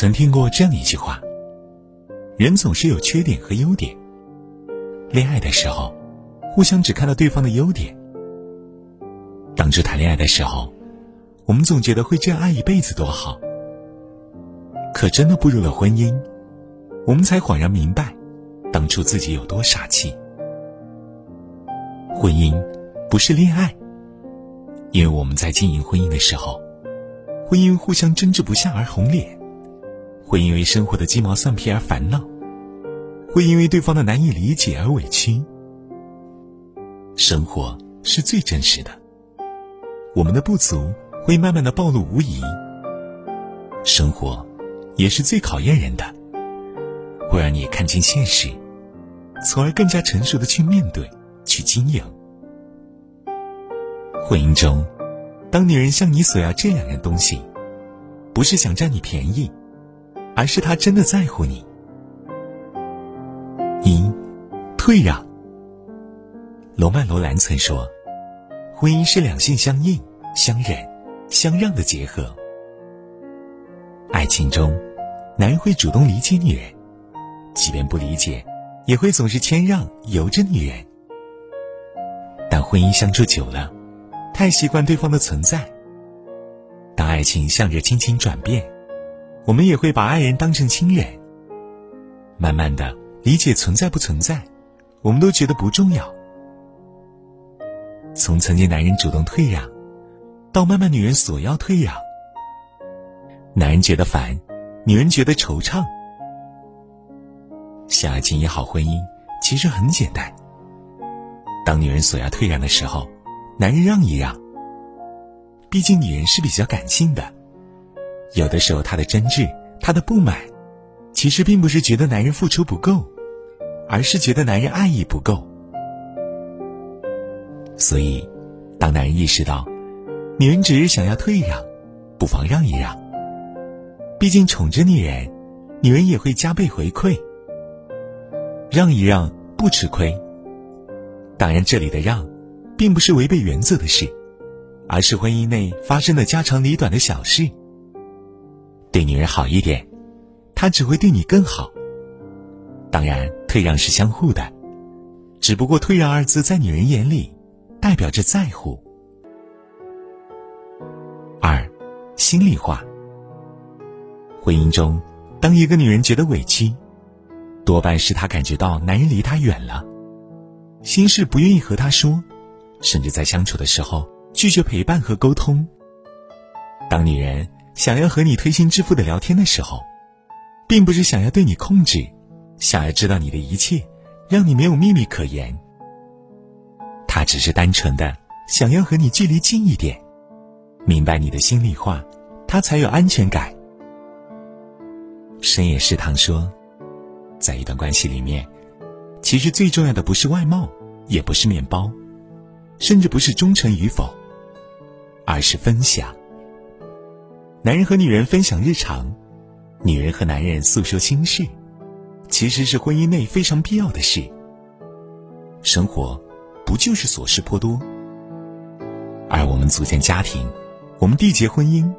曾听过这样一句话：人总是有缺点和优点。恋爱的时候，互相只看到对方的优点；当初谈恋爱的时候，我们总觉得会这样爱一辈子多好。可真的步入了婚姻，我们才恍然明白，当初自己有多傻气。婚姻不是恋爱，因为我们在经营婚姻的时候，婚姻互相争执不下而红脸，会因为生活的鸡毛蒜皮而烦恼，会因为对方的难以理解而委屈。生活是最真实的，我们的不足会慢慢的暴露无遗。生活。也是最考验人的，会让你看清现实，从而更加成熟的去面对、去经营。婚姻中，当女人向你索要这两样东西，不是想占你便宜，而是他真的在乎你。一，退让。罗曼·罗兰曾说：“婚姻是两性相应、相忍、相让的结合。”爱情中。男人会主动理解女人，即便不理解，也会总是谦让由着女人。但婚姻相处久了，太习惯对方的存在。当爱情向着亲情转变，我们也会把爱人当成亲人。慢慢的，理解存在不存在，我们都觉得不重要。从曾经男人主动退让，到慢慢女人索要退让，男人觉得烦。女人觉得惆怅，想要经营好婚姻，其实很简单。当女人索要退让的时候，男人让一让。毕竟女人是比较感性的，有的时候她的真挚、她的不满，其实并不是觉得男人付出不够，而是觉得男人爱意不够。所以，当男人意识到女人只是想要退让，不妨让一让。毕竟宠着女人，女人也会加倍回馈。让一让不吃亏。当然，这里的让，并不是违背原则的事，而是婚姻内发生的家长里短的小事。对女人好一点，她只会对你更好。当然，退让是相互的，只不过“退让”二字在女人眼里，代表着在乎。二，心里话。婚姻中，当一个女人觉得委屈，多半是她感觉到男人离她远了，心事不愿意和她说，甚至在相处的时候拒绝陪伴和沟通。当女人想要和你推心置腹的聊天的时候，并不是想要对你控制，想要知道你的一切，让你没有秘密可言。他只是单纯的想要和你距离近一点，明白你的心里话，他才有安全感。深夜食堂说，在一段关系里面，其实最重要的不是外貌，也不是面包，甚至不是忠诚与否，而是分享。男人和女人分享日常，女人和男人诉说心事，其实是婚姻内非常必要的事。生活不就是琐事颇多？而我们组建家庭，我们缔结婚姻，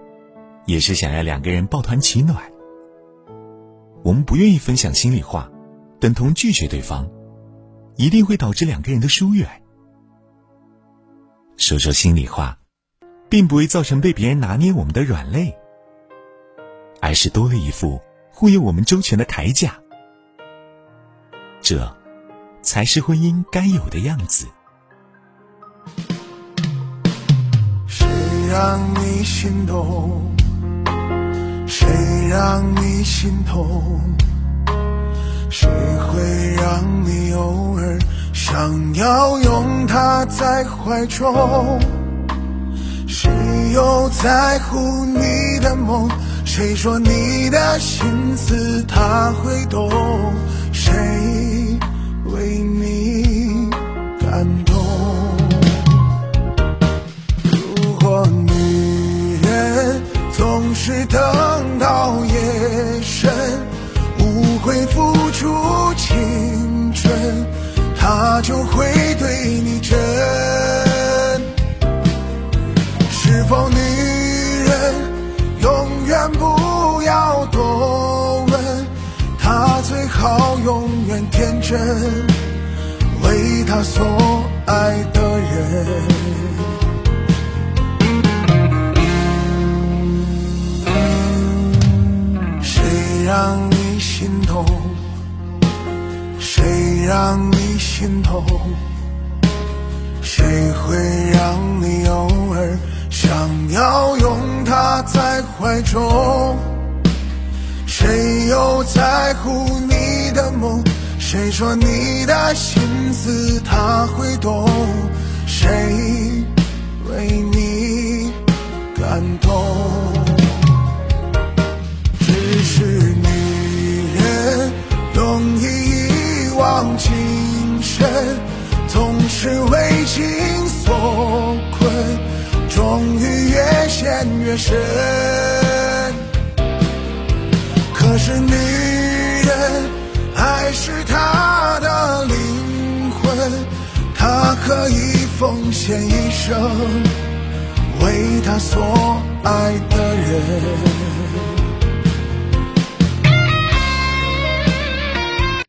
也是想要两个人抱团取暖。我们不愿意分享心里话，等同拒绝对方，一定会导致两个人的疏远。说说心里话，并不会造成被别人拿捏我们的软肋，而是多了一副护佑我们周全的铠甲。这，才是婚姻该有的样子。谁让你心动？谁让你心痛？谁会让你偶尔想要拥他在怀中？谁又在乎你的梦？谁说你的心思他会懂？谁为你感动？如果女人总是等到夜深，无悔付出青春，他。就会对你真。是否女人永远不要多问，她最好永远天真。为她所爱的人，谁让你心痛？谁让你心痛？谁会让你有？想要拥她在怀中？谁又在乎你的梦？谁说你的心思他会懂？谁为你感动？越深。可是女人爱是她的灵魂，她可以奉献一生，为她所爱的人。